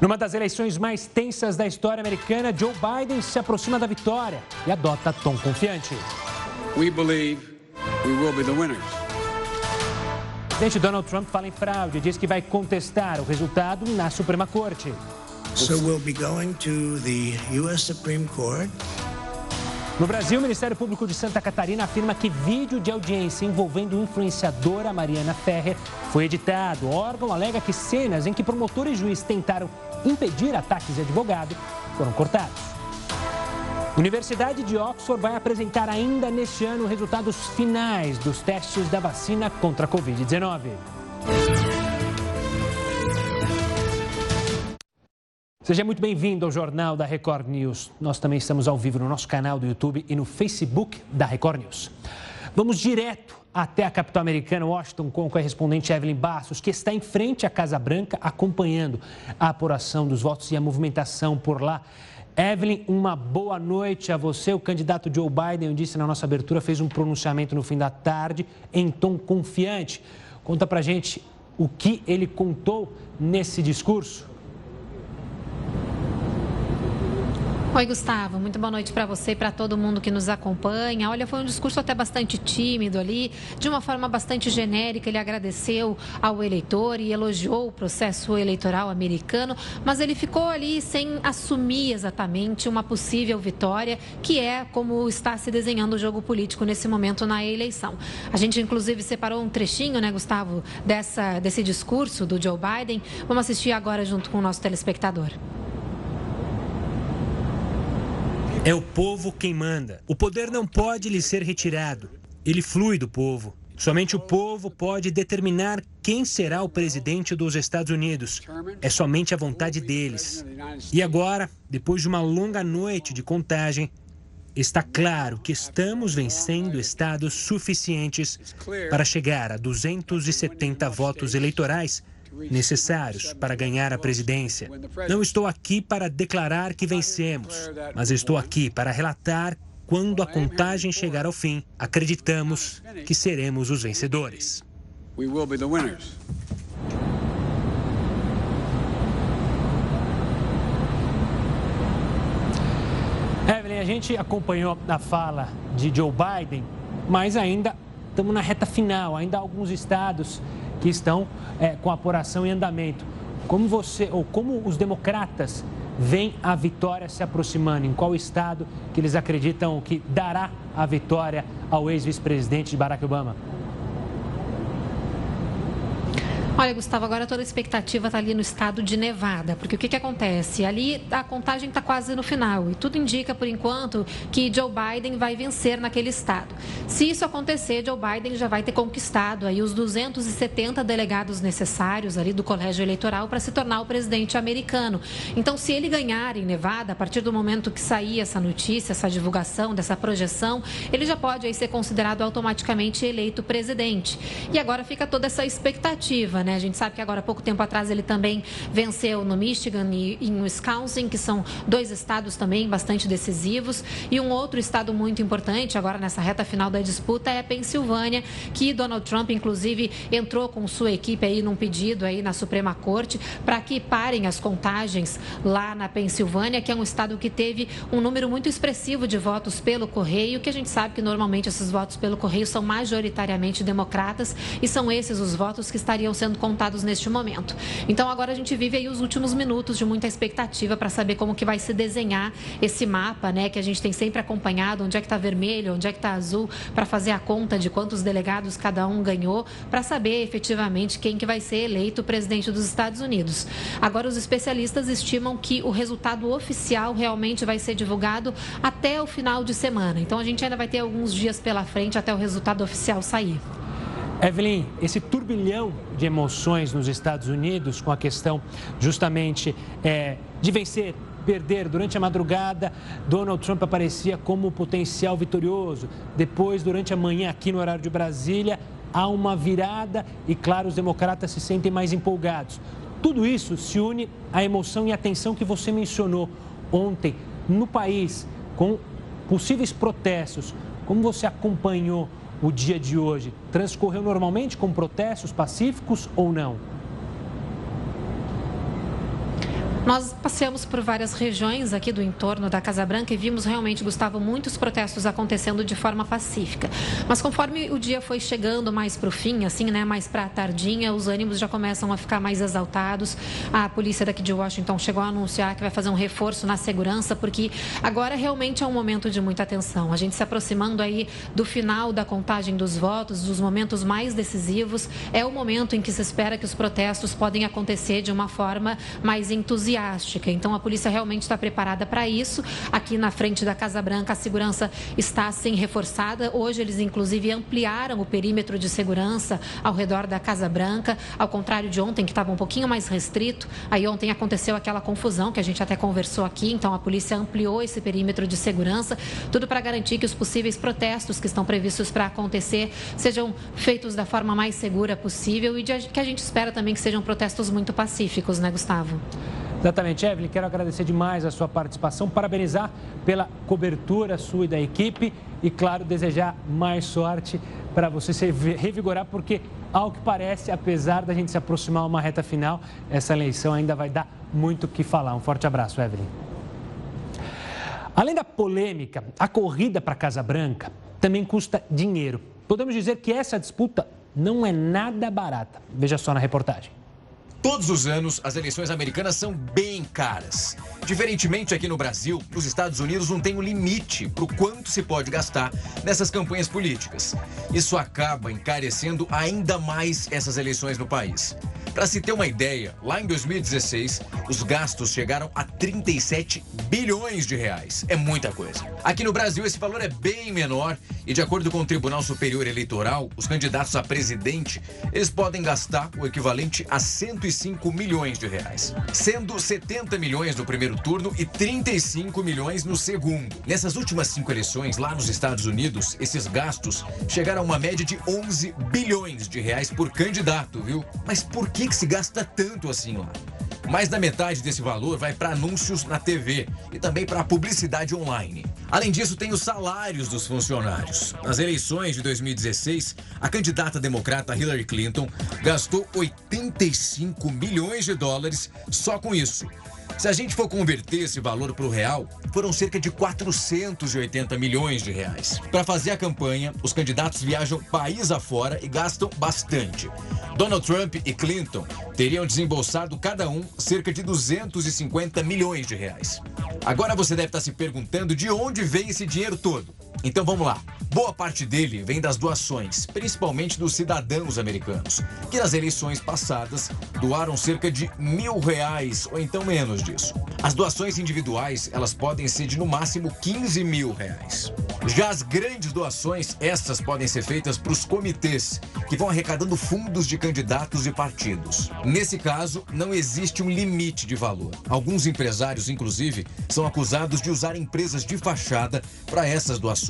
Numa das eleições mais tensas da história americana, Joe Biden se aproxima da vitória e adota tom confiante. We believe we will be the winners. Presidente Donald Trump fala em fraude e diz que vai contestar o resultado na Suprema Corte. So we'll be going to the US Supreme Court no Brasil, o Ministério Público de Santa Catarina afirma que vídeo de audiência envolvendo influenciadora Mariana Ferrer foi editado. O órgão alega que cenas em que promotor e juiz tentaram impedir ataques de advogado foram cortados. Universidade de Oxford vai apresentar ainda neste ano resultados finais dos testes da vacina contra a Covid-19. Seja muito bem-vindo ao Jornal da Record News. Nós também estamos ao vivo no nosso canal do YouTube e no Facebook da Record News. Vamos direto até a capital americana, Washington, com a correspondente Evelyn Bastos, que está em frente à Casa Branca, acompanhando a apuração dos votos e a movimentação por lá. Evelyn, uma boa noite a você. O candidato Joe Biden, eu disse na nossa abertura, fez um pronunciamento no fim da tarde em tom confiante. Conta pra gente o que ele contou nesse discurso. Oi, Gustavo. Muito boa noite para você e para todo mundo que nos acompanha. Olha, foi um discurso até bastante tímido ali, de uma forma bastante genérica. Ele agradeceu ao eleitor e elogiou o processo eleitoral americano, mas ele ficou ali sem assumir exatamente uma possível vitória, que é como está se desenhando o jogo político nesse momento na eleição. A gente, inclusive, separou um trechinho, né, Gustavo, dessa, desse discurso do Joe Biden. Vamos assistir agora junto com o nosso telespectador. É o povo quem manda. O poder não pode lhe ser retirado. Ele flui do povo. Somente o povo pode determinar quem será o presidente dos Estados Unidos. É somente a vontade deles. E agora, depois de uma longa noite de contagem, está claro que estamos vencendo estados suficientes para chegar a 270 votos eleitorais necessários para ganhar a presidência. Não estou aqui para declarar que vencemos, mas estou aqui para relatar quando a contagem chegar ao fim, acreditamos que seremos os vencedores. Evelyn, a gente acompanhou a fala de Joe Biden, mas ainda estamos na reta final, ainda há alguns estados que estão é, com a apuração em andamento. Como você, ou como os democratas veem a vitória se aproximando? Em qual estado que eles acreditam que dará a vitória ao ex-vice-presidente Barack Obama? Olha, Gustavo, agora toda a expectativa está ali no estado de Nevada, porque o que, que acontece? Ali a contagem está quase no final e tudo indica, por enquanto, que Joe Biden vai vencer naquele estado. Se isso acontecer, Joe Biden já vai ter conquistado aí os 270 delegados necessários ali do colégio eleitoral para se tornar o presidente americano. Então, se ele ganhar em Nevada, a partir do momento que sair essa notícia, essa divulgação, dessa projeção, ele já pode aí ser considerado automaticamente eleito presidente. E agora fica toda essa expectativa, né? A gente sabe que agora, há pouco tempo atrás, ele também venceu no Michigan e em Wisconsin, que são dois estados também bastante decisivos. E um outro estado muito importante, agora nessa reta final da disputa, é a Pensilvânia, que Donald Trump, inclusive, entrou com sua equipe aí num pedido aí na Suprema Corte para que parem as contagens lá na Pensilvânia, que é um estado que teve um número muito expressivo de votos pelo correio, que a gente sabe que normalmente esses votos pelo correio são majoritariamente democratas e são esses os votos que estariam sendo sendo contados neste momento. Então agora a gente vive aí os últimos minutos de muita expectativa para saber como que vai se desenhar esse mapa, né, que a gente tem sempre acompanhado, onde é que está vermelho, onde é que está azul, para fazer a conta de quantos delegados cada um ganhou, para saber efetivamente quem que vai ser eleito presidente dos Estados Unidos. Agora os especialistas estimam que o resultado oficial realmente vai ser divulgado até o final de semana. Então a gente ainda vai ter alguns dias pela frente até o resultado oficial sair. Evelyn, esse turbilhão de emoções nos Estados Unidos com a questão justamente é, de vencer, perder durante a madrugada, Donald Trump aparecia como potencial vitorioso. Depois, durante a manhã, aqui no horário de Brasília, há uma virada e, claro, os democratas se sentem mais empolgados. Tudo isso se une à emoção e à tensão que você mencionou ontem no país, com possíveis protestos. Como você acompanhou o dia de hoje transcorreu normalmente com protestos pacíficos ou não? Nós passeamos por várias regiões aqui do entorno da Casa Branca e vimos realmente, Gustavo, muitos protestos acontecendo de forma pacífica. Mas conforme o dia foi chegando mais para o fim, assim, né, mais para a tardinha, os ânimos já começam a ficar mais exaltados. A polícia daqui de Washington chegou a anunciar que vai fazer um reforço na segurança, porque agora realmente é um momento de muita atenção. A gente se aproximando aí do final da contagem dos votos, dos momentos mais decisivos, é o momento em que se espera que os protestos podem acontecer de uma forma mais entusiasta Então a polícia realmente está preparada para isso. Aqui na frente da Casa Branca a segurança está assim reforçada. Hoje eles inclusive ampliaram o perímetro de segurança ao redor da Casa Branca, ao contrário de ontem que estava um pouquinho mais restrito. Aí ontem aconteceu aquela confusão que a gente até conversou aqui, então a polícia ampliou esse perímetro de segurança, tudo para garantir que os possíveis protestos que estão previstos para acontecer sejam feitos da forma mais segura possível e que a gente espera também que sejam protestos muito pacíficos, né, Gustavo? Exatamente, Evelyn. Quero agradecer demais a sua participação, parabenizar pela cobertura sua e da equipe e, claro, desejar mais sorte para você se revigorar, porque, ao que parece, apesar da gente se aproximar uma reta final, essa eleição ainda vai dar muito o que falar. Um forte abraço, Evelyn. Além da polêmica, a corrida para a Casa Branca também custa dinheiro. Podemos dizer que essa disputa não é nada barata. Veja só na reportagem. Todos os anos, as eleições americanas são bem caras. Diferentemente aqui no Brasil, os Estados Unidos não têm um limite para o quanto se pode gastar nessas campanhas políticas. Isso acaba encarecendo ainda mais essas eleições no país. Para se ter uma ideia, lá em 2016, os gastos chegaram a 37 bilhões de reais. É muita coisa. Aqui no Brasil, esse valor é bem menor e, de acordo com o Tribunal Superior Eleitoral, os candidatos a presidente, eles podem gastar o equivalente a 105 milhões de reais, sendo 70 milhões no primeiro turno e 35 milhões no segundo. Nessas últimas cinco eleições, lá nos Estados Unidos, esses gastos chegaram a uma média de 11 bilhões de reais por candidato, viu? Mas por que, que se gasta tanto assim lá? Mais da metade desse valor vai para anúncios na TV e também para publicidade online. Além disso, tem os salários dos funcionários. Nas eleições de 2016, a candidata democrata Hillary Clinton gastou 85 milhões de dólares só com isso. Se a gente for converter esse valor para o real, foram cerca de 480 milhões de reais. Para fazer a campanha, os candidatos viajam país afora e gastam bastante. Donald Trump e Clinton teriam desembolsado cada um cerca de 250 milhões de reais. Agora você deve estar se perguntando de onde vem esse dinheiro todo. Então vamos lá. Boa parte dele vem das doações, principalmente dos cidadãos americanos, que nas eleições passadas doaram cerca de mil reais ou então menos disso. As doações individuais, elas podem ser de no máximo 15 mil reais. Já as grandes doações, essas podem ser feitas para os comitês, que vão arrecadando fundos de candidatos e partidos. Nesse caso, não existe um limite de valor. Alguns empresários, inclusive, são acusados de usar empresas de fachada para essas doações.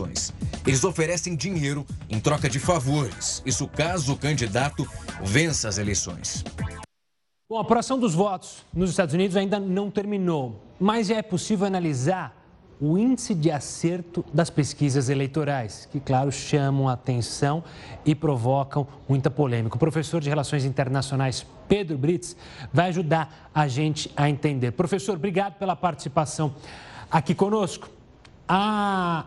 Eles oferecem dinheiro em troca de favores, isso caso o candidato vença as eleições. Bom, a apuração dos votos nos Estados Unidos ainda não terminou, mas já é possível analisar o índice de acerto das pesquisas eleitorais, que, claro, chamam a atenção e provocam muita polêmica. O professor de Relações Internacionais, Pedro Brits, vai ajudar a gente a entender. Professor, obrigado pela participação aqui conosco. A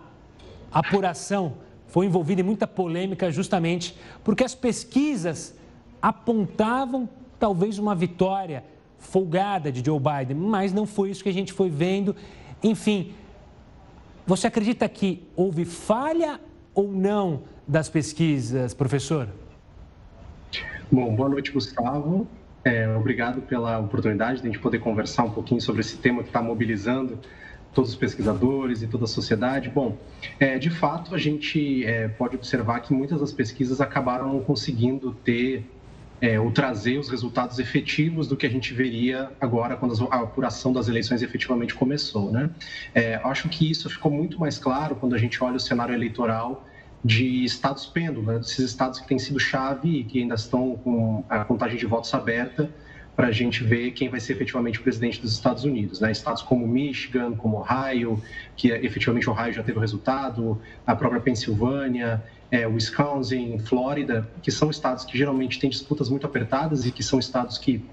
apuração foi envolvida em muita polêmica justamente porque as pesquisas apontavam talvez uma vitória folgada de Joe Biden, mas não foi isso que a gente foi vendo. Enfim, você acredita que houve falha ou não das pesquisas, professor? Bom, boa noite, Gustavo. É, obrigado pela oportunidade de a gente poder conversar um pouquinho sobre esse tema que está mobilizando todos os pesquisadores e toda a sociedade. Bom, é, de fato, a gente é, pode observar que muitas das pesquisas acabaram conseguindo ter é, ou trazer os resultados efetivos do que a gente veria agora quando a apuração das eleições efetivamente começou. Né? É, acho que isso ficou muito mais claro quando a gente olha o cenário eleitoral de estados pêndulo, né? esses estados que têm sido chave e que ainda estão com a contagem de votos aberta para a gente ver quem vai ser efetivamente o presidente dos Estados Unidos. Né? Estados como Michigan, como Ohio, que efetivamente Ohio já teve o resultado, a própria Pensilvânia, é, Wisconsin, Flórida, que são estados que geralmente têm disputas muito apertadas e que são estados que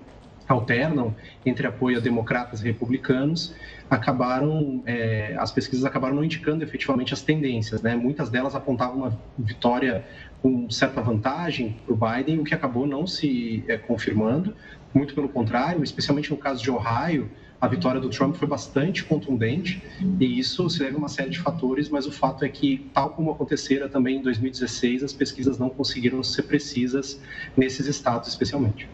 alternam entre apoio a democratas e republicanos, acabaram, é, as pesquisas acabaram não indicando efetivamente as tendências, né? Muitas delas apontavam uma vitória com certa vantagem para o Biden, o que acabou não se é, confirmando, muito pelo contrário, especialmente no caso de Ohio, a vitória do Trump foi bastante contundente e isso se deve a uma série de fatores, mas o fato é que, tal como acontecera também em 2016, as pesquisas não conseguiram ser precisas nesses estados especialmente.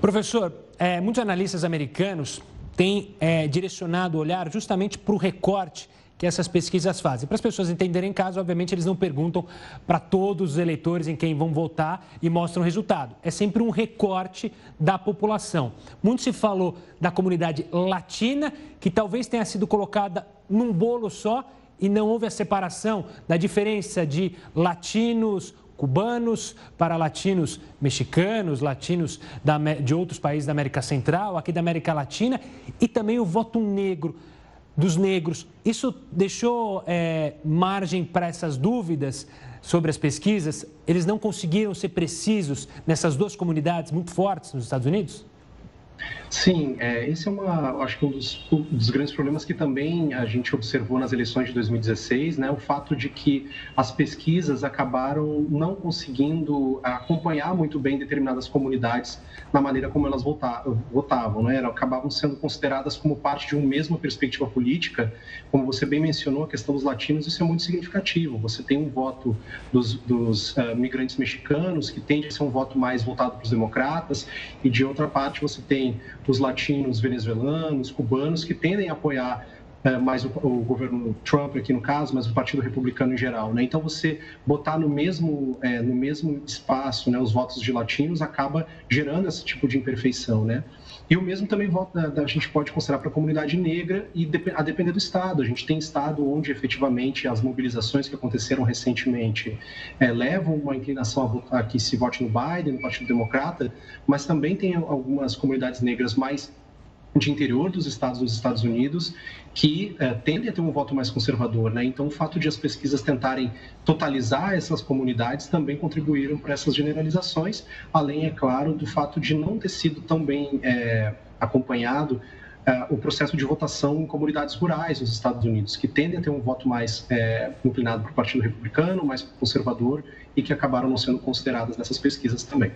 Professor, é, muitos analistas americanos têm é, direcionado o olhar justamente para o recorte que essas pesquisas fazem. Para as pessoas entenderem em casa, obviamente, eles não perguntam para todos os eleitores em quem vão votar e mostram o resultado. É sempre um recorte da população. Muito se falou da comunidade latina, que talvez tenha sido colocada num bolo só e não houve a separação da diferença de latinos, cubanos para latinos mexicanos, latinos de outros países da América Central, aqui da América Latina, e também o voto negro dos negros. Isso deixou é, margem para essas dúvidas sobre as pesquisas? Eles não conseguiram ser precisos nessas duas comunidades muito fortes nos Estados Unidos? Sim, é, esse é uma, acho que um dos, um dos, grandes problemas que também a gente observou nas eleições de 2016, né, o fato de que as pesquisas acabaram não conseguindo acompanhar muito bem determinadas comunidades na maneira como elas votavam, né, acabavam sendo consideradas como parte de uma mesma perspectiva política, como você bem mencionou, a questão dos latinos, isso é muito significativo, você tem um voto dos, dos uh, migrantes mexicanos, que tende a ser um voto mais voltado para os democratas, e de outra parte você tem os latinos venezuelanos, cubanos, que tendem a apoiar é, mais o, o, governo Trump aqui no caso, mas o Partido Republicano em geral, né? Então você botar no mesmo é, no mesmo espaço, né, os votos de latinos acaba gerando esse tipo de imperfeição, né? E o mesmo também da, da, a gente pode considerar para a comunidade negra e a depender do estado. A gente tem estado onde efetivamente as mobilizações que aconteceram recentemente é, levam uma inclinação a, a que se vote no Biden, no Partido Democrata, mas também tem algumas comunidades negras mais de interior dos estados dos Estados Unidos que uh, tendem a ter um voto mais conservador, né? Então, o fato de as pesquisas tentarem totalizar essas comunidades também contribuíram para essas generalizações, além, é claro, do fato de não ter sido tão bem é, acompanhado uh, o processo de votação em comunidades rurais nos Estados Unidos, que tendem a ter um voto mais inclinado para o Partido Republicano, mais conservador, e que acabaram não sendo consideradas nessas pesquisas também.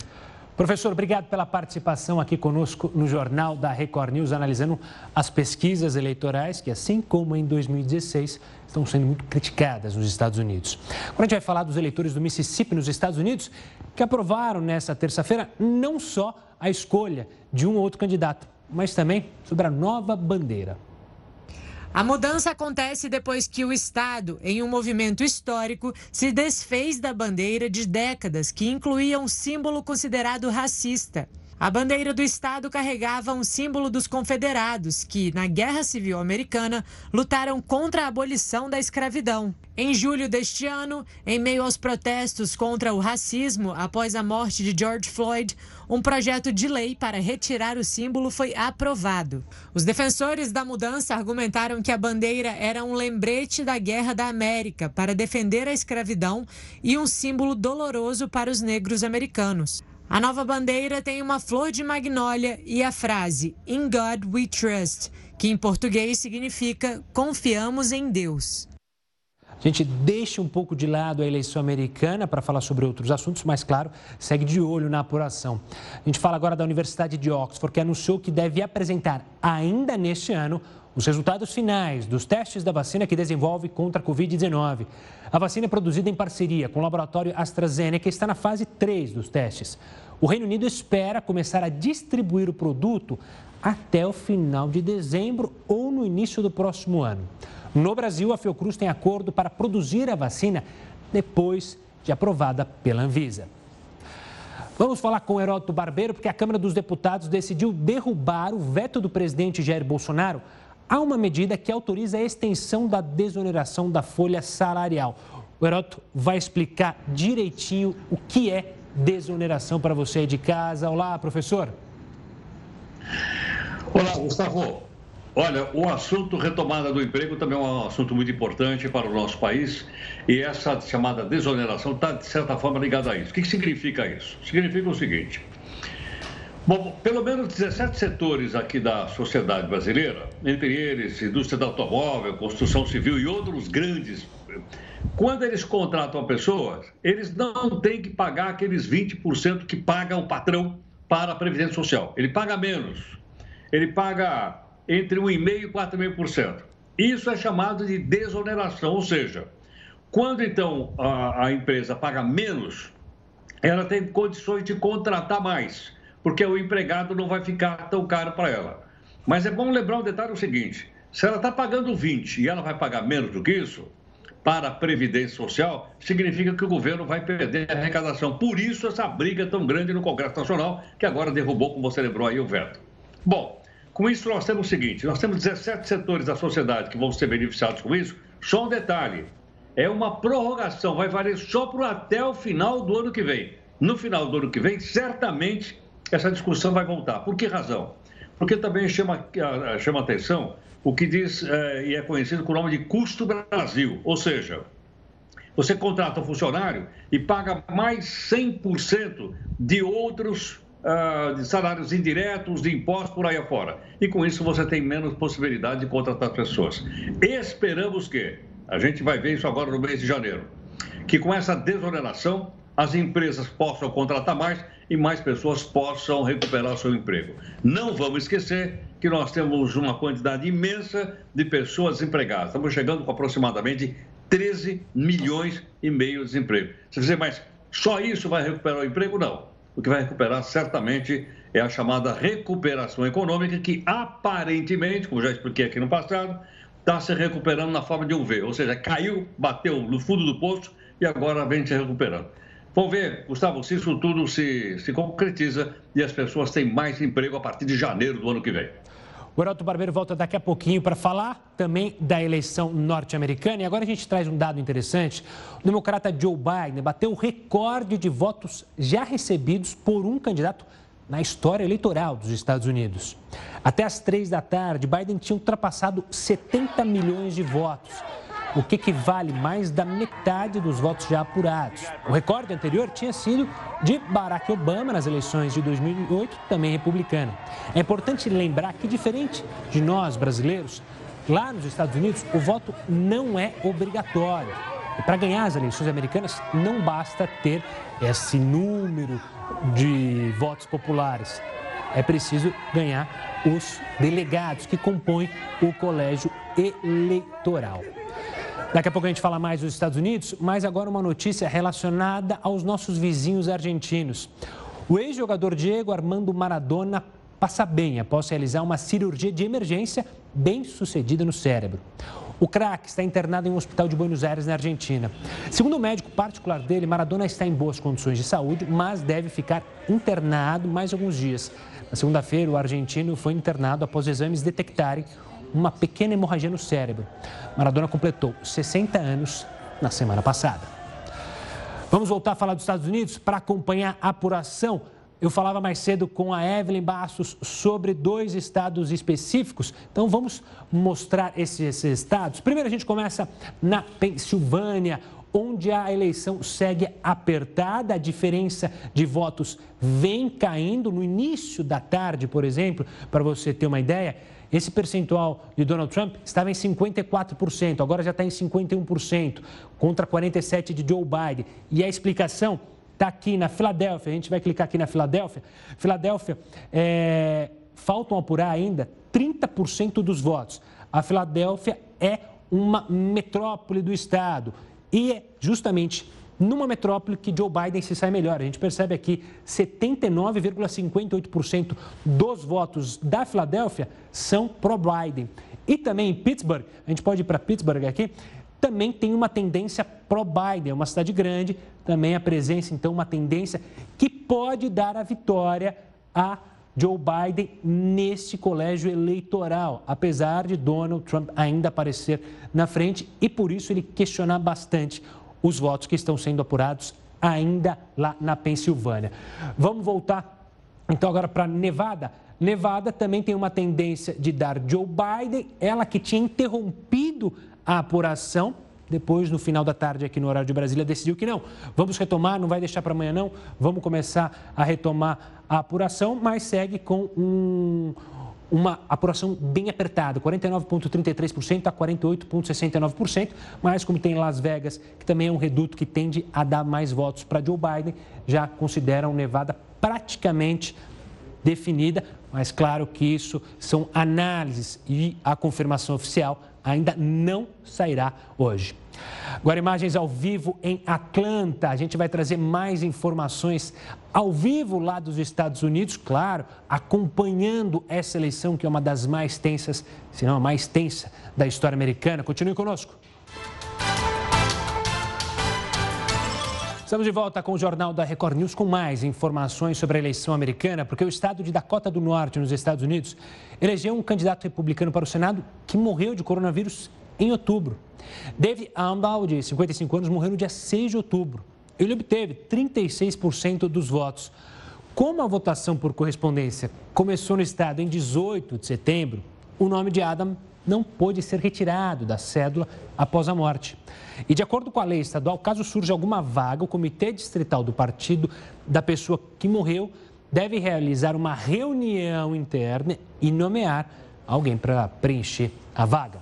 Professor, obrigado pela participação aqui conosco no Jornal da Record News, analisando as pesquisas eleitorais que, assim como em 2016, estão sendo muito criticadas nos Estados Unidos. Agora a gente vai falar dos eleitores do Mississippi, nos Estados Unidos, que aprovaram nesta terça-feira não só a escolha de um ou outro candidato, mas também sobre a nova bandeira. A mudança acontece depois que o Estado, em um movimento histórico, se desfez da bandeira de décadas que incluía um símbolo considerado racista. A bandeira do Estado carregava um símbolo dos confederados, que, na Guerra Civil Americana, lutaram contra a abolição da escravidão. Em julho deste ano, em meio aos protestos contra o racismo após a morte de George Floyd, um projeto de lei para retirar o símbolo foi aprovado. Os defensores da mudança argumentaram que a bandeira era um lembrete da Guerra da América para defender a escravidão e um símbolo doloroso para os negros americanos. A nova bandeira tem uma flor de magnólia e a frase In God We Trust, que em português significa Confiamos em Deus. A gente deixa um pouco de lado a eleição americana para falar sobre outros assuntos, mas, claro, segue de olho na apuração. A gente fala agora da Universidade de Oxford, que anunciou que deve apresentar ainda neste ano os resultados finais dos testes da vacina que desenvolve contra a Covid-19. A vacina é produzida em parceria com o laboratório AstraZeneca e está na fase 3 dos testes. O Reino Unido espera começar a distribuir o produto até o final de dezembro ou no início do próximo ano. No Brasil, a Fiocruz tem acordo para produzir a vacina depois de aprovada pela Anvisa. Vamos falar com Heródoto Barbeiro, porque a Câmara dos Deputados decidiu derrubar o veto do presidente Jair Bolsonaro há uma medida que autoriza a extensão da desoneração da folha salarial. O Heroto vai explicar direitinho o que é desoneração para você de casa. Olá, professor. Olá, Gustavo. Olha, o assunto retomada do emprego também é um assunto muito importante para o nosso país e essa chamada desoneração está, de certa forma, ligada a isso. O que significa isso? Significa o seguinte: Bom, pelo menos 17 setores aqui da sociedade brasileira, entre eles indústria do automóvel, construção civil e outros grandes, quando eles contratam a pessoa, eles não têm que pagar aqueles 20% que paga o patrão para a Previdência Social. Ele paga menos. Ele paga entre 1,5% e 4,5%. Isso é chamado de desoneração, ou seja, quando então a, a empresa paga menos, ela tem condições de contratar mais porque o empregado não vai ficar tão caro para ela. Mas é bom lembrar um detalhe o seguinte: se ela está pagando 20 e ela vai pagar menos do que isso, para a Previdência Social, significa que o governo vai perder a arrecadação. Por isso, essa briga tão grande no Congresso Nacional, que agora derrubou, como você lembrou aí, o veto. Bom, com isso nós temos o seguinte: nós temos 17 setores da sociedade que vão ser beneficiados com isso. Só um detalhe: é uma prorrogação, vai valer só por até o final do ano que vem. No final do ano que vem, certamente essa discussão vai voltar. Por que razão? Porque também chama, chama atenção o que diz é, e é conhecido com o nome de custo Brasil, ou seja, você contrata um funcionário e paga mais 100% de outros uh, de salários indiretos, de impostos por aí afora. E com isso você tem menos possibilidade de contratar pessoas. Esperamos que, a gente vai ver isso agora no mês de janeiro, que com essa desoneração as empresas possam contratar mais e mais pessoas possam recuperar seu emprego. Não vamos esquecer que nós temos uma quantidade imensa de pessoas desempregadas. Estamos chegando com aproximadamente 13 milhões e meio de desemprego. Você dizer, mas só isso vai recuperar o emprego? Não. O que vai recuperar certamente é a chamada recuperação econômica, que aparentemente, como já expliquei aqui no passado, está se recuperando na forma de um V, ou seja, caiu, bateu no fundo do poço e agora vem se recuperando. Vamos ver, Gustavo, se isso tudo se, se concretiza e as pessoas têm mais emprego a partir de janeiro do ano que vem. O Heraldo Barbeiro volta daqui a pouquinho para falar também da eleição norte-americana. E agora a gente traz um dado interessante. O democrata Joe Biden bateu o recorde de votos já recebidos por um candidato na história eleitoral dos Estados Unidos. Até às três da tarde, Biden tinha ultrapassado 70 milhões de votos o que equivale mais da metade dos votos já apurados. O recorde anterior tinha sido de Barack Obama nas eleições de 2008, também republicano. É importante lembrar que, diferente de nós brasileiros, lá nos Estados Unidos o voto não é obrigatório. E para ganhar as eleições americanas, não basta ter esse número de votos populares. É preciso ganhar os delegados que compõem o colégio eleitoral. Daqui a pouco a gente fala mais dos Estados Unidos, mas agora uma notícia relacionada aos nossos vizinhos argentinos. O ex-jogador Diego Armando Maradona passa bem após realizar uma cirurgia de emergência bem sucedida no cérebro. O craque está internado em um hospital de Buenos Aires, na Argentina. Segundo o médico particular dele, Maradona está em boas condições de saúde, mas deve ficar internado mais alguns dias. Na segunda-feira, o argentino foi internado após exames detectarem uma pequena hemorragia no cérebro. Maradona completou 60 anos na semana passada. Vamos voltar a falar dos Estados Unidos para acompanhar a apuração. Eu falava mais cedo com a Evelyn Bastos sobre dois estados específicos. Então vamos mostrar esses, estados. Primeiro a gente começa na Pensilvânia, onde a eleição segue apertada, a diferença de votos vem caindo no início da tarde, por exemplo, para você ter uma ideia. Esse percentual de Donald Trump estava em 54%, agora já está em 51%, contra 47% de Joe Biden. E a explicação está aqui na Filadélfia, a gente vai clicar aqui na Filadélfia. Filadélfia, é, faltam apurar ainda 30% dos votos. A Filadélfia é uma metrópole do estado e é justamente numa metrópole que Joe Biden se sai melhor. A gente percebe aqui 79,58% dos votos da Filadélfia são pró-Biden. E também em Pittsburgh, a gente pode ir para Pittsburgh aqui, também tem uma tendência pró-Biden, é uma cidade grande, também a presença, então, uma tendência que pode dar a vitória a Joe Biden neste colégio eleitoral, apesar de Donald Trump ainda aparecer na frente e por isso ele questionar bastante os votos que estão sendo apurados ainda lá na Pensilvânia. Vamos voltar então agora para Nevada. Nevada também tem uma tendência de dar Joe Biden, ela que tinha interrompido a apuração depois, no final da tarde, aqui no horário de Brasília, decidiu que não. Vamos retomar, não vai deixar para amanhã, não. Vamos começar a retomar a apuração, mas segue com um, uma apuração bem apertada, 49,33% a 48,69%, mas como tem Las Vegas, que também é um reduto que tende a dar mais votos para Joe Biden, já consideram Nevada praticamente definida, mas claro que isso são análises e a confirmação oficial ainda não sairá hoje. Agora, imagens ao vivo em Atlanta. A gente vai trazer mais informações ao vivo lá dos Estados Unidos, claro, acompanhando essa eleição que é uma das mais tensas, se não a mais tensa da história americana. Continue conosco. Estamos de volta com o Jornal da Record News com mais informações sobre a eleição americana, porque o estado de Dakota do Norte, nos Estados Unidos, elegeu um candidato republicano para o Senado que morreu de coronavírus em outubro. Dave Amdahl, de 55 anos, morreu no dia 6 de outubro. Ele obteve 36% dos votos. Como a votação por correspondência começou no estado em 18 de setembro, o nome de Adam não pôde ser retirado da cédula após a morte. E de acordo com a lei estadual, caso surja alguma vaga, o comitê distrital do partido da pessoa que morreu deve realizar uma reunião interna e nomear alguém para preencher a vaga.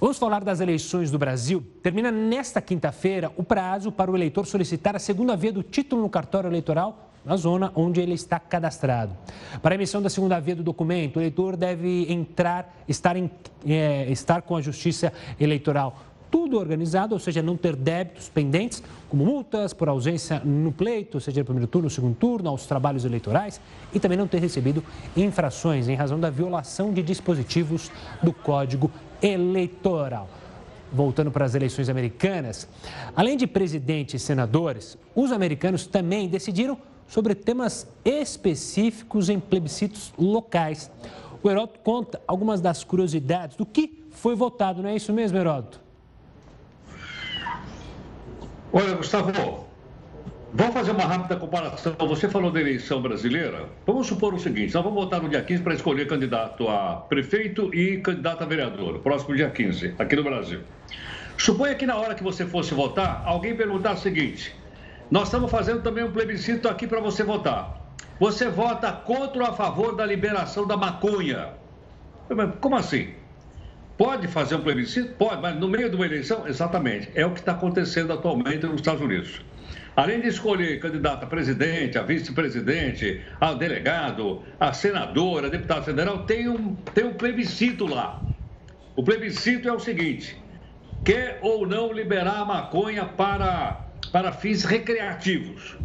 Vamos falar das eleições do Brasil. Termina nesta quinta-feira o prazo para o eleitor solicitar a segunda via do título no cartório eleitoral na zona onde ele está cadastrado. Para a emissão da segunda via do documento, o eleitor deve entrar, estar, em, é, estar com a Justiça Eleitoral tudo organizado, ou seja, não ter débitos pendentes, como multas por ausência no pleito, seja no primeiro turno ou segundo turno, aos trabalhos eleitorais, e também não ter recebido infrações em razão da violação de dispositivos do Código Eleitoral. Voltando para as eleições americanas, além de presidente e senadores, os americanos também decidiram sobre temas específicos em plebiscitos locais. O Heródoto conta algumas das curiosidades do que foi votado, não é isso mesmo, Heródoto? Olha, Gustavo, vamos fazer uma rápida comparação. Você falou da eleição brasileira. Vamos supor o seguinte: nós vamos votar no dia 15 para escolher candidato a prefeito e candidato a vereador, próximo dia 15, aqui no Brasil. Suponha que na hora que você fosse votar, alguém perguntar o seguinte: nós estamos fazendo também um plebiscito aqui para você votar. Você vota contra ou a favor da liberação da maconha? Como assim? Pode fazer um plebiscito? Pode, mas no meio de uma eleição? Exatamente. É o que está acontecendo atualmente nos Estados Unidos. Além de escolher candidato a presidente, a vice-presidente, a delegado, a senadora, a deputado federal, tem um, tem um plebiscito lá. O plebiscito é o seguinte: quer ou não liberar a maconha para para fins recreativos.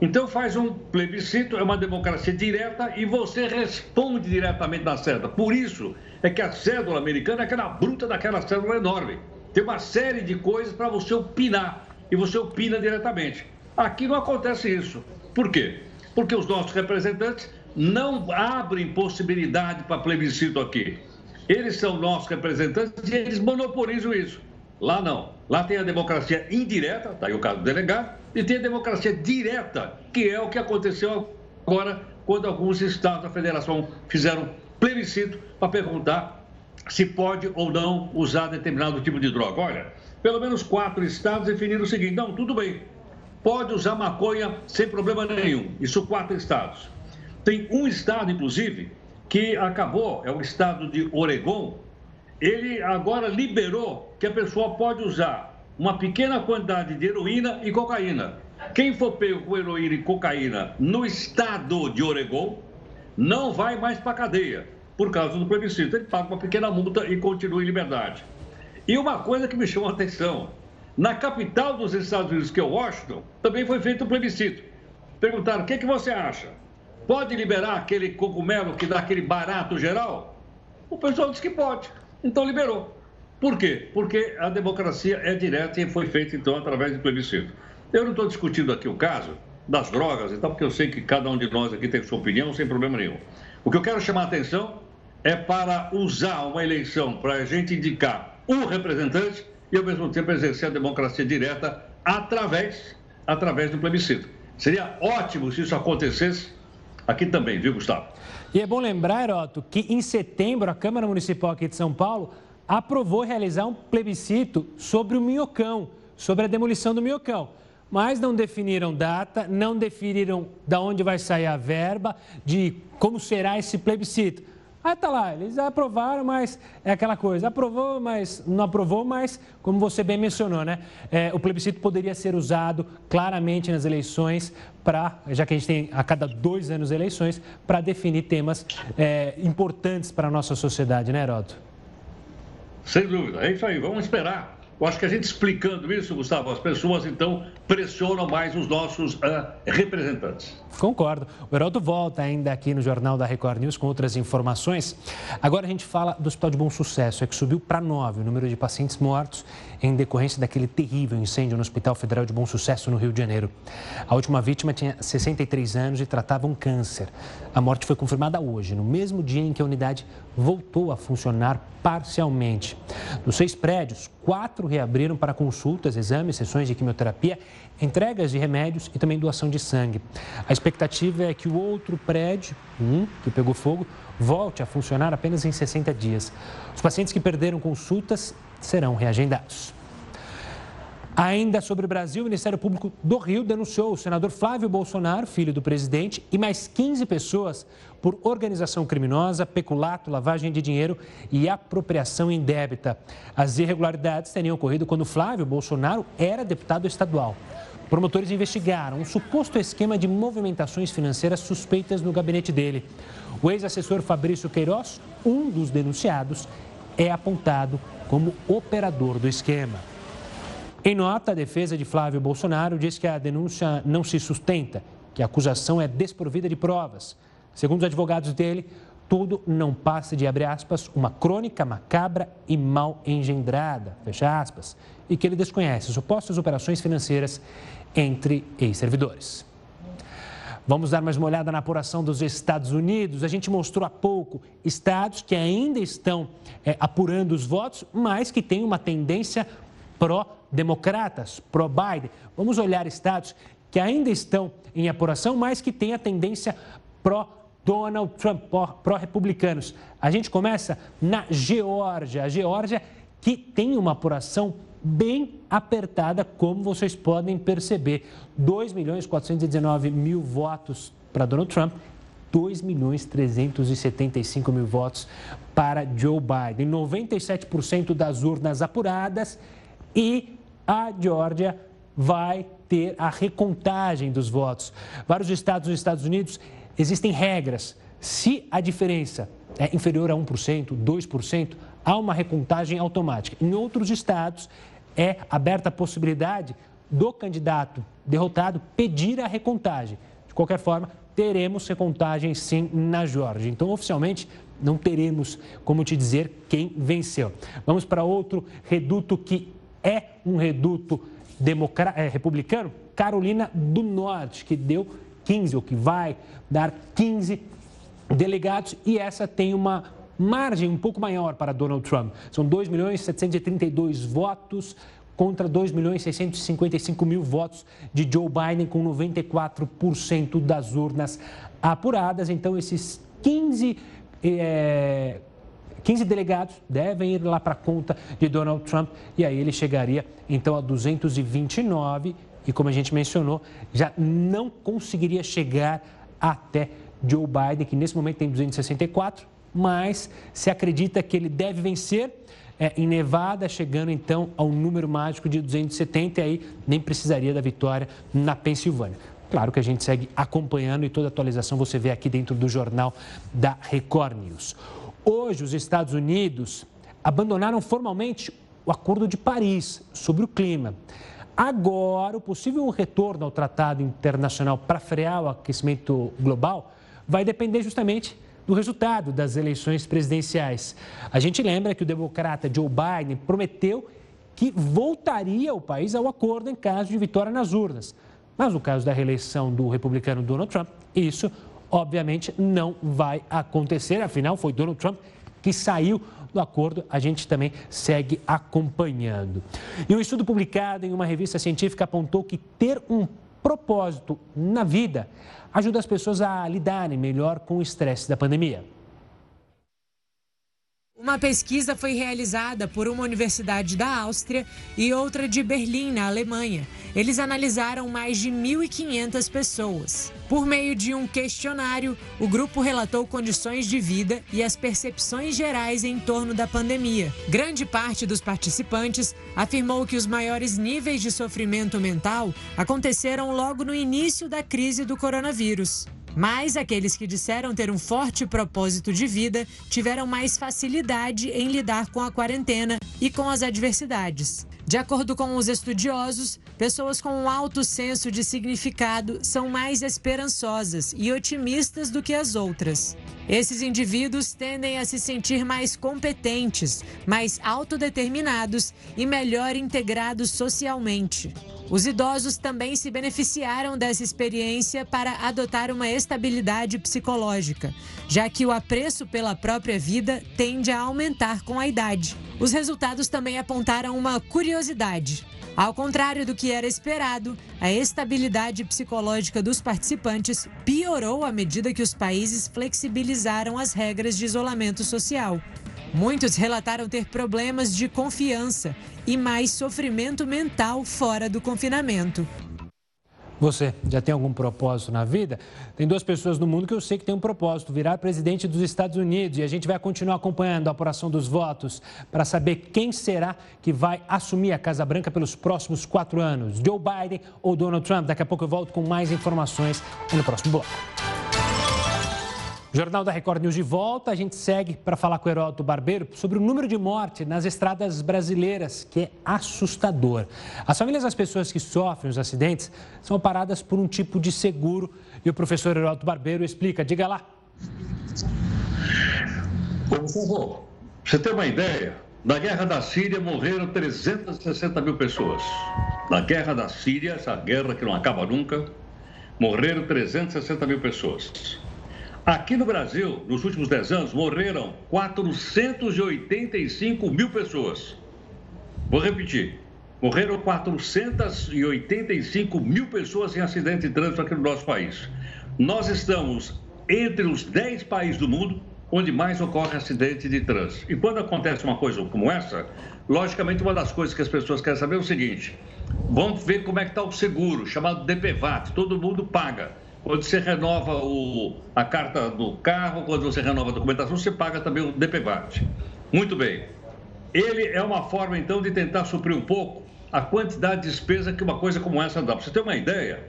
Então faz um plebiscito, é uma democracia direta e você responde diretamente na cédula. Por isso é que a cédula americana é aquela bruta daquela cédula enorme. Tem uma série de coisas para você opinar e você opina diretamente. Aqui não acontece isso. Por quê? Porque os nossos representantes não abrem possibilidade para plebiscito aqui. Eles são nossos representantes e eles monopolizam isso. Lá não. Lá tem a democracia indireta, está aí o caso do delegado, e tem a democracia direta, que é o que aconteceu agora quando alguns estados da federação fizeram plebiscito para perguntar se pode ou não usar determinado tipo de droga. Olha, pelo menos quatro estados definiram o seguinte: não, tudo bem, pode usar maconha sem problema nenhum. Isso quatro estados. Tem um estado, inclusive, que acabou, é o estado de Oregon, ele agora liberou que a pessoa pode usar uma pequena quantidade de heroína e cocaína. Quem for pego com heroína e cocaína no estado de Oregon não vai mais para a cadeia por causa do plebiscito. Ele paga uma pequena multa e continua em liberdade. E uma coisa que me chamou a atenção: na capital dos Estados Unidos, que é Washington, também foi feito um plebiscito. Perguntaram: o que, que você acha? Pode liberar aquele cogumelo que dá aquele barato geral? O pessoal disse que pode. Então liberou. Por quê? Porque a democracia é direta e foi feita, então, através de plebiscito. Eu não estou discutindo aqui o caso das drogas e tal, porque eu sei que cada um de nós aqui tem sua opinião, sem problema nenhum. O que eu quero chamar a atenção é para usar uma eleição para a gente indicar um representante e, ao mesmo tempo, exercer a democracia direta através, através do plebiscito. Seria ótimo se isso acontecesse aqui também, viu, Gustavo? E é bom lembrar, Otto, que em setembro a Câmara Municipal aqui de São Paulo aprovou realizar um plebiscito sobre o minhocão, sobre a demolição do minhocão. Mas não definiram data, não definiram de onde vai sair a verba, de como será esse plebiscito. Aí tá lá, eles aprovaram, mas é aquela coisa, aprovou, mas não aprovou, mas como você bem mencionou, né? É, o plebiscito poderia ser usado claramente nas eleições para, já que a gente tem a cada dois anos eleições, para definir temas é, importantes para a nossa sociedade, né, Heroto? Sem dúvida, é isso aí, vamos esperar. Eu acho que a gente explicando isso, Gustavo, as pessoas então pressionam mais os nossos uh, representantes. Concordo. O Heraldo volta ainda aqui no Jornal da Record News com outras informações. Agora a gente fala do Hospital de Bom Sucesso, é que subiu para nove o número de pacientes mortos em decorrência daquele terrível incêndio no Hospital Federal de Bom Sucesso, no Rio de Janeiro. A última vítima tinha 63 anos e tratava um câncer. A morte foi confirmada hoje, no mesmo dia em que a unidade voltou a funcionar parcialmente. Dos seis prédios, quatro reabriram para consultas, exames, sessões de quimioterapia, entregas de remédios e também doação de sangue. A expectativa é que o outro prédio, um que pegou fogo, volte a funcionar apenas em 60 dias. Os pacientes que perderam consultas serão reagendados. Ainda sobre o Brasil, o Ministério Público do Rio denunciou o senador Flávio Bolsonaro, filho do presidente, e mais 15 pessoas por organização criminosa, peculato, lavagem de dinheiro e apropriação indébita. As irregularidades teriam ocorrido quando Flávio Bolsonaro era deputado estadual. Promotores investigaram um suposto esquema de movimentações financeiras suspeitas no gabinete dele. O ex-assessor Fabrício Queiroz, um dos denunciados, é apontado como operador do esquema. Em nota, a defesa de Flávio Bolsonaro diz que a denúncia não se sustenta, que a acusação é desprovida de provas. Segundo os advogados dele, tudo não passa de, abre aspas, uma crônica macabra e mal engendrada, fecha aspas, e que ele desconhece supostas operações financeiras entre ex-servidores. Vamos dar mais uma olhada na apuração dos Estados Unidos. A gente mostrou há pouco estados que ainda estão é, apurando os votos, mas que têm uma tendência pró-democratas, pró-Biden. Vamos olhar estados que ainda estão em apuração, mas que têm a tendência pró-Donald Trump, pró-republicanos. A gente começa na Geórgia. A Geórgia que tem uma apuração bem apertada, como vocês podem perceber. 2 milhões 419 mil votos para Donald Trump, 2 milhões 375 mil votos para Joe Biden. 97% das urnas apuradas e a Geórgia vai ter a recontagem dos votos. Vários estados nos Estados Unidos existem regras. Se a diferença é inferior a 1%, 2%, há uma recontagem automática. Em outros estados, é aberta a possibilidade do candidato derrotado pedir a recontagem. De qualquer forma, teremos recontagem sim na Geórgia. Então, oficialmente, não teremos como te dizer quem venceu. Vamos para outro reduto que é um reduto é, republicano, Carolina do Norte, que deu 15, ou que vai dar 15 delegados, e essa tem uma margem um pouco maior para Donald Trump. São 2 milhões 732 votos contra 2 milhões 655 mil votos de Joe Biden, com 94% das urnas apuradas. Então, esses 15, é, 15 delegados devem ir lá para a conta de Donald Trump e aí ele chegaria então a 229 e, como a gente mencionou, já não conseguiria chegar até Joe Biden, que nesse momento tem 264 mas se acredita que ele deve vencer é, em Nevada, chegando então ao número mágico de 270, e aí nem precisaria da vitória na Pensilvânia. Claro que a gente segue acompanhando e toda atualização você vê aqui dentro do jornal da Record News. Hoje, os Estados Unidos abandonaram formalmente o Acordo de Paris sobre o clima. Agora, o possível retorno ao Tratado Internacional para frear o aquecimento global vai depender justamente do resultado das eleições presidenciais. A gente lembra que o democrata Joe Biden prometeu que voltaria o país ao acordo em caso de vitória nas urnas. Mas no caso da reeleição do republicano Donald Trump, isso obviamente não vai acontecer. Afinal, foi Donald Trump que saiu do acordo, a gente também segue acompanhando. E um estudo publicado em uma revista científica apontou que ter um propósito na vida ajuda as pessoas a lidarem melhor com o estresse da pandemia. Uma pesquisa foi realizada por uma universidade da Áustria e outra de Berlim, na Alemanha. Eles analisaram mais de 1.500 pessoas. Por meio de um questionário, o grupo relatou condições de vida e as percepções gerais em torno da pandemia. Grande parte dos participantes afirmou que os maiores níveis de sofrimento mental aconteceram logo no início da crise do coronavírus. Mas aqueles que disseram ter um forte propósito de vida tiveram mais facilidade em lidar com a quarentena e com as adversidades. De acordo com os estudiosos, pessoas com um alto senso de significado são mais esperançosas e otimistas do que as outras. Esses indivíduos tendem a se sentir mais competentes, mais autodeterminados e melhor integrados socialmente. Os idosos também se beneficiaram dessa experiência para adotar uma estabilidade psicológica, já que o apreço pela própria vida tende a aumentar com a idade. Os resultados também apontaram uma curiosidade. Ao contrário do que era esperado, a estabilidade psicológica dos participantes piorou à medida que os países flexibilizaram as regras de isolamento social. Muitos relataram ter problemas de confiança e mais sofrimento mental fora do confinamento. Você já tem algum propósito na vida? Tem duas pessoas no mundo que eu sei que tem um propósito: virar presidente dos Estados Unidos. E a gente vai continuar acompanhando a apuração dos votos para saber quem será que vai assumir a Casa Branca pelos próximos quatro anos: Joe Biden ou Donald Trump. Daqui a pouco eu volto com mais informações no próximo bloco. Jornal da Record News de volta. A gente segue para falar com o Heródoto Barbeiro sobre o número de mortes nas estradas brasileiras, que é assustador. As famílias das pessoas que sofrem os acidentes são paradas por um tipo de seguro e o professor Heródoto Barbeiro explica. Diga lá. Por favor, você tem uma ideia? Na guerra da Síria morreram 360 mil pessoas. Na guerra da Síria, essa guerra que não acaba nunca, morreram 360 mil pessoas. Aqui no Brasil, nos últimos 10 anos, morreram 485 mil pessoas. Vou repetir. Morreram 485 mil pessoas em acidente de trânsito aqui no nosso país. Nós estamos entre os 10 países do mundo onde mais ocorre acidente de trânsito. E quando acontece uma coisa como essa, logicamente uma das coisas que as pessoas querem saber é o seguinte: vamos ver como é que está o seguro, chamado DPVAT, todo mundo paga. Quando você renova o, a carta do carro, quando você renova a documentação, você paga também o DPVAT. Muito bem. Ele é uma forma, então, de tentar suprir um pouco a quantidade de despesa que uma coisa como essa dá. Para você ter uma ideia,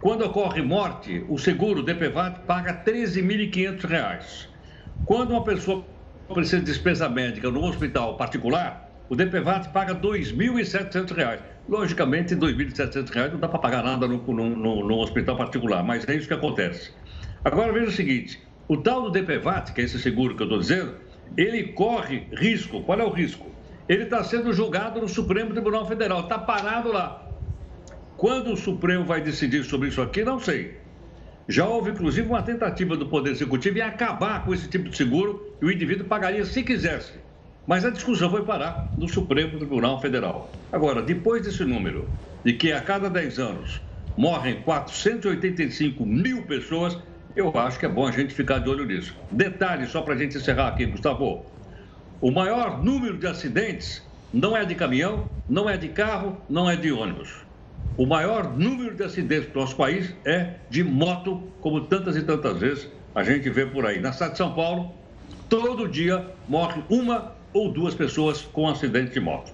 quando ocorre morte, o seguro DPVAT paga R$ 13.500. Quando uma pessoa precisa de despesa médica no hospital particular, o DPVAT paga R$ 2.700. Logicamente, R$ 2.700 não dá para pagar nada no, no, no, hospital particular, mas é isso que acontece. Agora veja o seguinte: o tal do DPVAT, que é esse seguro que eu estou dizendo, ele corre risco. Qual é o risco? Ele está sendo julgado no Supremo Tribunal Federal, está parado lá. Quando o Supremo vai decidir sobre isso aqui, não sei. Já houve, inclusive, uma tentativa do Poder Executivo em acabar com esse tipo de seguro e o indivíduo pagaria se quisesse. Mas a discussão foi parar no Supremo Tribunal Federal. Agora, depois desse número, de que a cada 10 anos morrem 485 mil pessoas, eu acho que é bom a gente ficar de olho nisso. Detalhe, só para a gente encerrar aqui, Gustavo. O maior número de acidentes não é de caminhão, não é de carro, não é de ônibus. O maior número de acidentes do nosso país é de moto, como tantas e tantas vezes a gente vê por aí. Na cidade de São Paulo, todo dia morre uma ou duas pessoas com acidente de moto.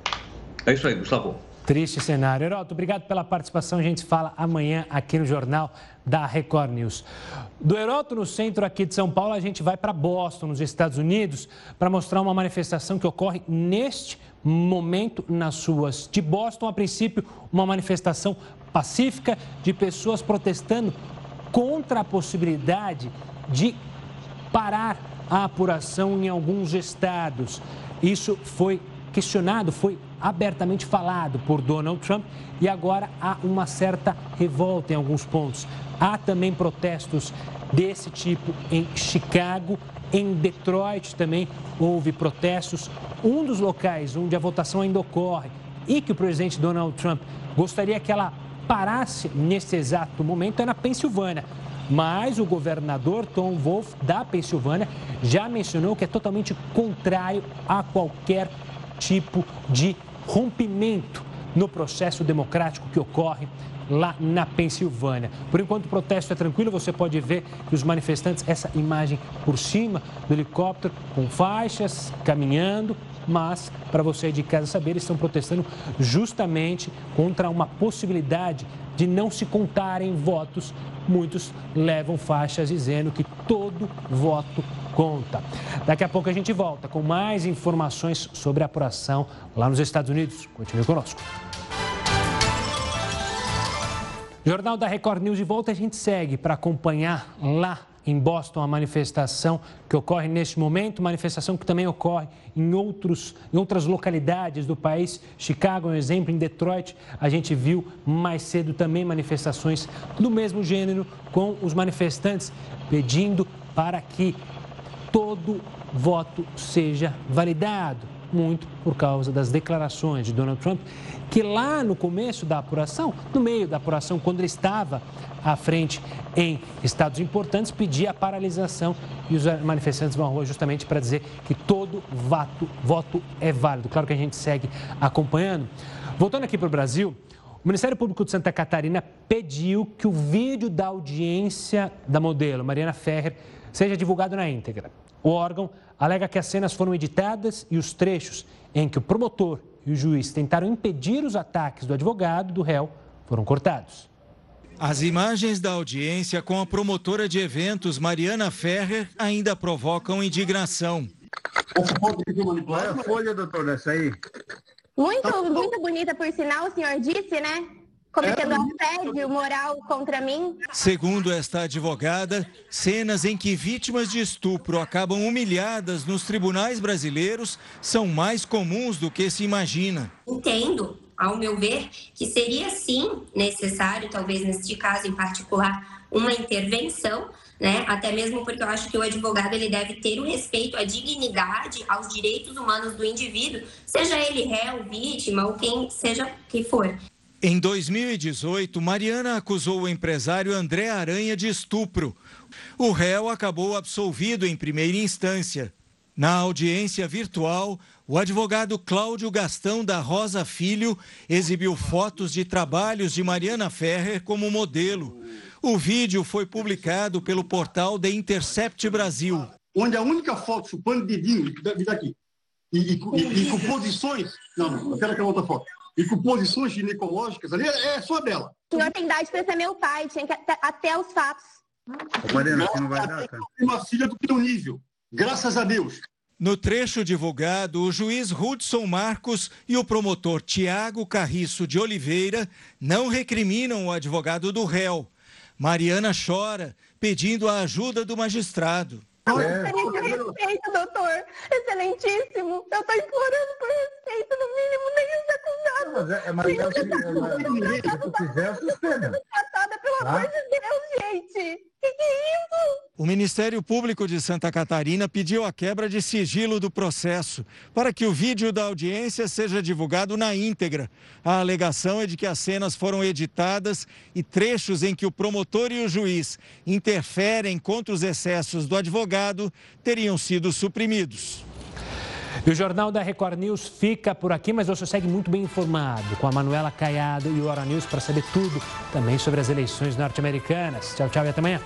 É isso aí, Gustavo. Triste cenário. Heroto, obrigado pela participação. A gente fala amanhã aqui no Jornal da Record News. Do Heroto, no centro aqui de São Paulo, a gente vai para Boston, nos Estados Unidos, para mostrar uma manifestação que ocorre neste momento nas ruas de Boston. A princípio, uma manifestação pacífica de pessoas protestando contra a possibilidade de parar a apuração em alguns estados. Isso foi questionado, foi abertamente falado por Donald Trump e agora há uma certa revolta em alguns pontos. Há também protestos desse tipo em Chicago, em Detroit também houve protestos. Um dos locais onde a votação ainda ocorre e que o presidente Donald Trump gostaria que ela parasse nesse exato momento é na Pensilvânia. Mas o governador Tom Wolf, da Pensilvânia, já mencionou que é totalmente contrário a qualquer tipo de rompimento no processo democrático que ocorre lá na Pensilvânia. Por enquanto o protesto é tranquilo, você pode ver que os manifestantes, essa imagem por cima do helicóptero, com faixas, caminhando, mas para você de casa saber, eles estão protestando justamente contra uma possibilidade de não se contarem votos. Muitos levam faixas dizendo que todo voto conta. Daqui a pouco a gente volta com mais informações sobre a apuração lá nos Estados Unidos. Continue conosco. Jornal da Record News de volta, a gente segue para acompanhar lá em Boston a manifestação que ocorre neste momento, manifestação que também ocorre em, outros, em outras localidades do país. Chicago é um exemplo, em Detroit a gente viu mais cedo também manifestações do mesmo gênero, com os manifestantes pedindo para que todo voto seja validado muito por causa das declarações de Donald Trump, que lá no começo da apuração, no meio da apuração, quando ele estava à frente em estados importantes, pedia a paralisação e os manifestantes vão à rua justamente para dizer que todo voto, voto é válido. Claro que a gente segue acompanhando. Voltando aqui para o Brasil, o Ministério Público de Santa Catarina pediu que o vídeo da audiência da modelo Mariana Ferrer seja divulgado na íntegra. O órgão alega que as cenas foram editadas e os trechos em que o promotor e o juiz tentaram impedir os ataques do advogado do réu foram cortados. As imagens da audiência com a promotora de eventos, Mariana Ferrer, ainda provocam indignação. É a folha, doutor, dessa aí? Muito, muito bonita, por sinal, o senhor disse, né? Cometendo assédio moral contra mim. Segundo esta advogada, cenas em que vítimas de estupro acabam humilhadas nos tribunais brasileiros são mais comuns do que se imagina. Entendo, ao meu ver, que seria sim necessário, talvez neste caso em particular, uma intervenção, né? Até mesmo porque eu acho que o advogado ele deve ter o respeito à dignidade, aos direitos humanos do indivíduo, seja ele réu, vítima ou quem seja que for. Em 2018, Mariana acusou o empresário André Aranha de estupro. O réu acabou absolvido em primeira instância. Na audiência virtual, o advogado Cláudio Gastão da Rosa Filho exibiu fotos de trabalhos de Mariana Ferrer como modelo. O vídeo foi publicado pelo portal The Intercept Brasil. Onde a única foto chupando dedinho, daqui, e, e, e, e com posições. Não, não, quero aquela outra foto e com posições ginecológicas ali, é, só dela. O senhor tem idade para ser meu pai, tinha que até, até os fatos. Mariana, não vai dar, cara. Uma filha do teu nível, graças a Deus. No trecho divulgado, o juiz Hudson Marcos e o promotor Tiago Carriço de Oliveira não recriminam o advogado do réu. Mariana chora, pedindo a ajuda do magistrado. É. respeito, doutor. Excelentíssimo. Eu estou implorando por respeito, no mínimo, nem os acusados. Mas é, mas é, se, se tu quiser, suspenda. Tratada, pelo tá? amor de Deus, gente. O Ministério Público de Santa Catarina pediu a quebra de sigilo do processo para que o vídeo da audiência seja divulgado na íntegra. A alegação é de que as cenas foram editadas e trechos em que o promotor e o juiz interferem contra os excessos do advogado teriam sido suprimidos. E o Jornal da Record News fica por aqui, mas você segue muito bem informado com a Manuela Caiado e o Hora News para saber tudo também sobre as eleições norte-americanas. Tchau, tchau e até amanhã.